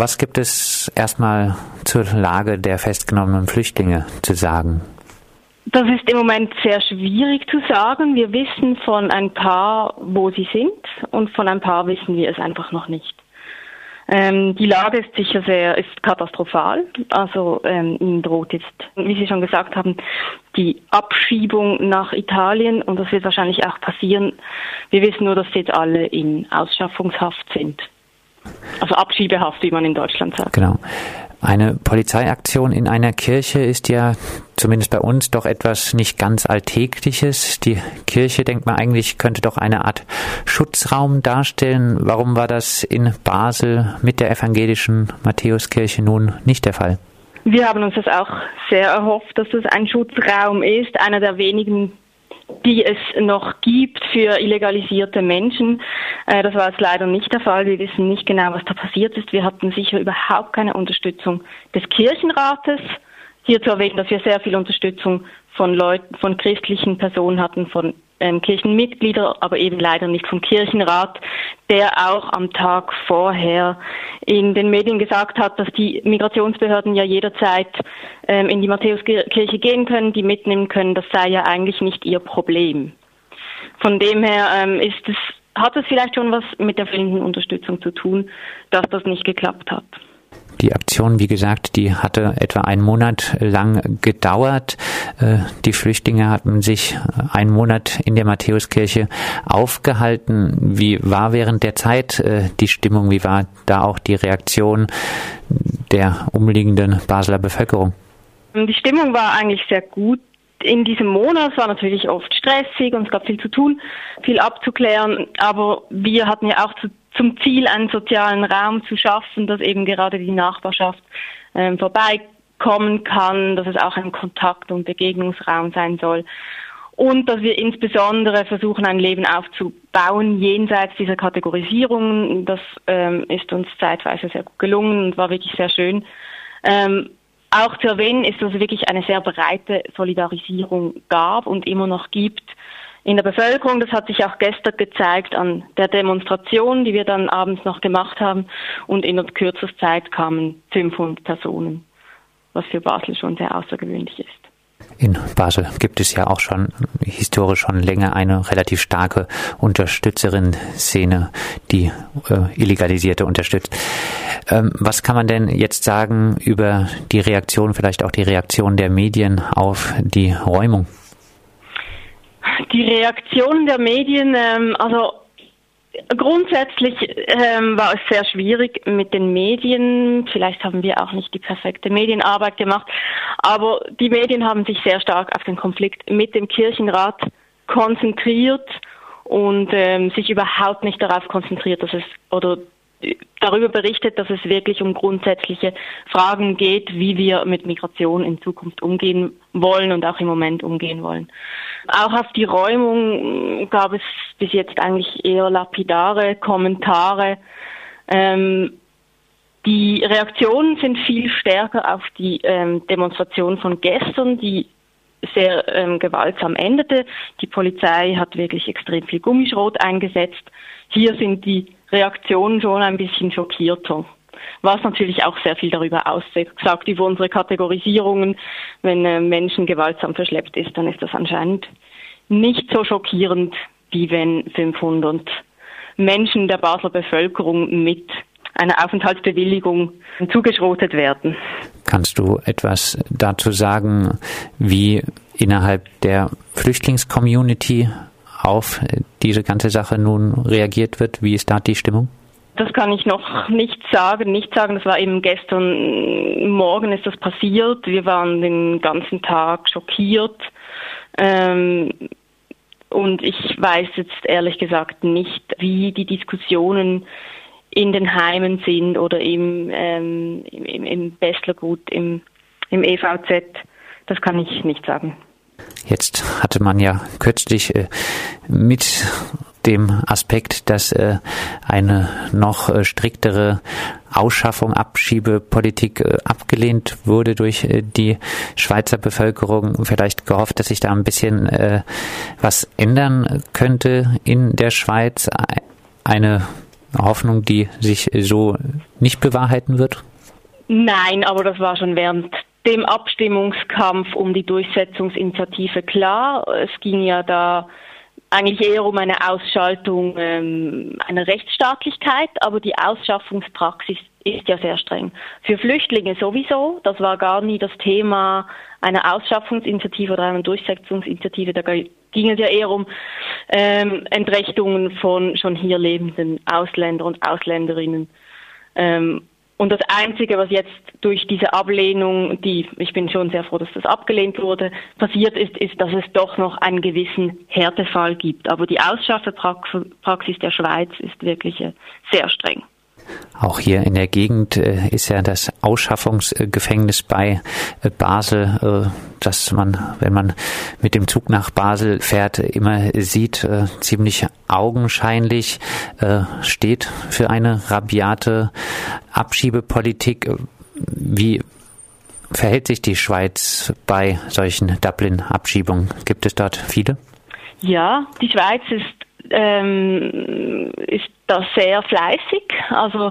Was gibt es erstmal zur Lage der festgenommenen Flüchtlinge zu sagen? Das ist im Moment sehr schwierig zu sagen. Wir wissen von ein paar, wo sie sind und von ein paar wissen wir es einfach noch nicht. Ähm, die Lage ist sicher sehr, ist katastrophal. Also ähm, ihnen droht jetzt, wie Sie schon gesagt haben, die Abschiebung nach Italien und das wird wahrscheinlich auch passieren. Wir wissen nur, dass sie jetzt alle in Ausschaffungshaft sind. Also Abschiebehaft, wie man in Deutschland sagt. Genau. Eine Polizeiaktion in einer Kirche ist ja zumindest bei uns doch etwas nicht ganz Alltägliches. Die Kirche, denkt man eigentlich, könnte doch eine Art Schutzraum darstellen. Warum war das in Basel mit der evangelischen Matthäuskirche nun nicht der Fall? Wir haben uns das auch sehr erhofft, dass das ein Schutzraum ist, einer der wenigen die es noch gibt für illegalisierte Menschen. Äh, das war jetzt leider nicht der Fall. Wir wissen nicht genau, was da passiert ist. Wir hatten sicher überhaupt keine Unterstützung des Kirchenrates. Hier zu erwähnen, dass wir sehr viel Unterstützung von Leuten, von christlichen Personen hatten, von ähm, Kirchenmitglieder, aber eben leider nicht vom Kirchenrat, der auch am Tag vorher in den Medien gesagt hat, dass die Migrationsbehörden ja jederzeit ähm, in die Matthäuskirche gehen können, die mitnehmen können. Das sei ja eigentlich nicht ihr Problem. Von dem her ähm, ist es, hat es vielleicht schon was mit der fehlenden Unterstützung zu tun, dass das nicht geklappt hat. Die Aktion, wie gesagt, die hatte etwa einen Monat lang gedauert. Äh, die Flüchtlinge hatten sich äh, einen Monat in der Matthäuskirche aufgehalten. Wie war während der Zeit äh, die Stimmung? Wie war da auch die Reaktion der umliegenden Basler Bevölkerung? Die Stimmung war eigentlich sehr gut in diesem Monat war natürlich oft stressig und es gab viel zu tun, viel abzuklären, aber wir hatten ja auch zu zum Ziel, einen sozialen Raum zu schaffen, dass eben gerade die Nachbarschaft ähm, vorbeikommen kann, dass es auch ein Kontakt- und Begegnungsraum sein soll. Und dass wir insbesondere versuchen, ein Leben aufzubauen jenseits dieser Kategorisierung. Das ähm, ist uns zeitweise sehr gut gelungen und war wirklich sehr schön. Ähm, auch zu erwähnen ist, dass es wirklich eine sehr breite Solidarisierung gab und immer noch gibt in der Bevölkerung. Das hat sich auch gestern gezeigt an der Demonstration, die wir dann abends noch gemacht haben. Und in kürzester Zeit kamen 500 Personen, was für Basel schon sehr außergewöhnlich ist. In Basel gibt es ja auch schon historisch schon länger eine relativ starke Unterstützerin-Szene, die äh, Illegalisierte unterstützt. Ähm, was kann man denn jetzt sagen über die Reaktion, vielleicht auch die Reaktion der Medien auf die Räumung? Die Reaktion der Medien, ähm, also Grundsätzlich ähm, war es sehr schwierig mit den Medien. Vielleicht haben wir auch nicht die perfekte Medienarbeit gemacht, aber die Medien haben sich sehr stark auf den Konflikt mit dem Kirchenrat konzentriert und ähm, sich überhaupt nicht darauf konzentriert, dass es oder darüber berichtet, dass es wirklich um grundsätzliche Fragen geht, wie wir mit Migration in Zukunft umgehen wollen und auch im Moment umgehen wollen. Auch auf die Räumung gab es bis jetzt eigentlich eher lapidare Kommentare. Ähm, die Reaktionen sind viel stärker auf die ähm, Demonstration von gestern, die sehr ähm, gewaltsam endete. Die Polizei hat wirklich extrem viel Gummischrot eingesetzt. Hier sind die Reaktionen schon ein bisschen schockierter. Was natürlich auch sehr viel darüber aussagt, über unsere Kategorisierungen. Wenn äh, Menschen gewaltsam verschleppt ist, dann ist das anscheinend nicht so schockierend, wie wenn 500 Menschen der Basler Bevölkerung mit einer Aufenthaltsbewilligung zugeschrotet werden. Kannst du etwas dazu sagen, wie innerhalb der Flüchtlingscommunity auf diese ganze Sache nun reagiert wird? Wie ist da die Stimmung? Das kann ich noch nicht sagen, nicht sagen. Das war eben gestern Morgen ist das passiert. Wir waren den ganzen Tag schockiert. Ähm, und ich weiß jetzt ehrlich gesagt nicht, wie die Diskussionen in den Heimen sind oder im, ähm, im, im Bestlergut, im, im EVZ. Das kann ich nicht sagen. Jetzt hatte man ja kürzlich äh, mit dem Aspekt, dass äh, eine noch äh, striktere Ausschaffung, Abschiebepolitik äh, abgelehnt wurde durch äh, die Schweizer Bevölkerung. Vielleicht gehofft, dass sich da ein bisschen äh, was ändern könnte in der Schweiz. Eine Hoffnung, die sich so nicht bewahrheiten wird? Nein, aber das war schon während dem Abstimmungskampf um die Durchsetzungsinitiative klar. Es ging ja da eigentlich eher um eine Ausschaltung ähm, einer Rechtsstaatlichkeit, aber die Ausschaffungspraxis ist ja sehr streng. Für Flüchtlinge sowieso, das war gar nie das Thema einer Ausschaffungsinitiative oder einer Durchsetzungsinitiative, da ging es ja eher um ähm, Entrechtungen von schon hier lebenden Ausländer und Ausländerinnen. Ähm, und das Einzige, was jetzt durch diese Ablehnung, die, ich bin schon sehr froh, dass das abgelehnt wurde, passiert ist, ist, dass es doch noch einen gewissen Härtefall gibt. Aber die Ausschaffepraxis der Schweiz ist wirklich äh, sehr streng. Auch hier in der Gegend äh, ist ja das Ausschaffungsgefängnis bei äh, Basel, äh, das man, wenn man mit dem Zug nach Basel fährt, immer sieht, ziemlich augenscheinlich, steht für eine rabiate Abschiebepolitik. Wie verhält sich die Schweiz bei solchen Dublin-Abschiebungen? Gibt es dort viele? Ja, die Schweiz ist ähm, ist da sehr fleißig. Also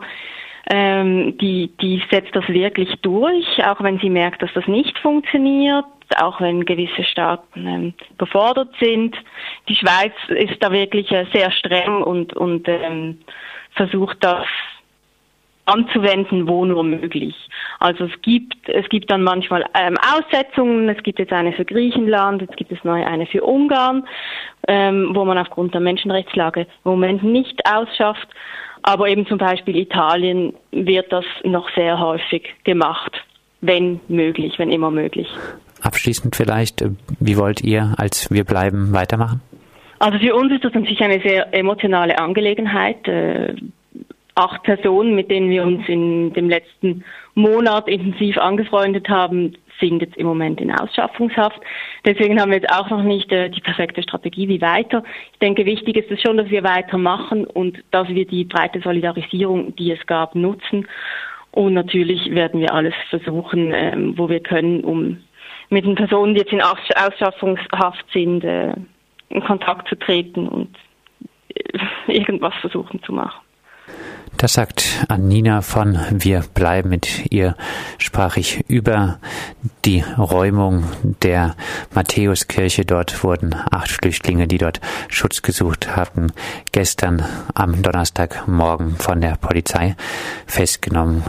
ähm, die, die setzt das wirklich durch, auch wenn sie merkt, dass das nicht funktioniert, auch wenn gewisse Staaten ähm, befordert sind. Die Schweiz ist da wirklich äh, sehr streng und, und ähm, versucht das anzuwenden, wo nur möglich. Also es gibt, es gibt dann manchmal ähm, Aussetzungen, es gibt jetzt eine für Griechenland, jetzt gibt es neu eine für Ungarn, ähm, wo man aufgrund der Menschenrechtslage im Moment nicht ausschafft. Aber eben zum Beispiel Italien wird das noch sehr häufig gemacht, wenn möglich, wenn immer möglich. Abschließend vielleicht, äh, wie wollt ihr als Wir bleiben weitermachen? Also für uns ist das natürlich eine sehr emotionale Angelegenheit. Acht Personen, mit denen wir uns in dem letzten Monat intensiv angefreundet haben, sind jetzt im Moment in Ausschaffungshaft. Deswegen haben wir jetzt auch noch nicht äh, die perfekte Strategie, wie weiter. Ich denke, wichtig ist es schon, dass wir weitermachen und dass wir die breite Solidarisierung, die es gab, nutzen. Und natürlich werden wir alles versuchen, ähm, wo wir können, um mit den Personen, die jetzt in Ausschaffungshaft sind, äh, in Kontakt zu treten und äh, irgendwas versuchen zu machen. Das sagt Annina von Wir bleiben mit ihr sprach ich über die Räumung der Matthäuskirche. Dort wurden acht Flüchtlinge, die dort Schutz gesucht hatten, gestern am Donnerstagmorgen von der Polizei festgenommen.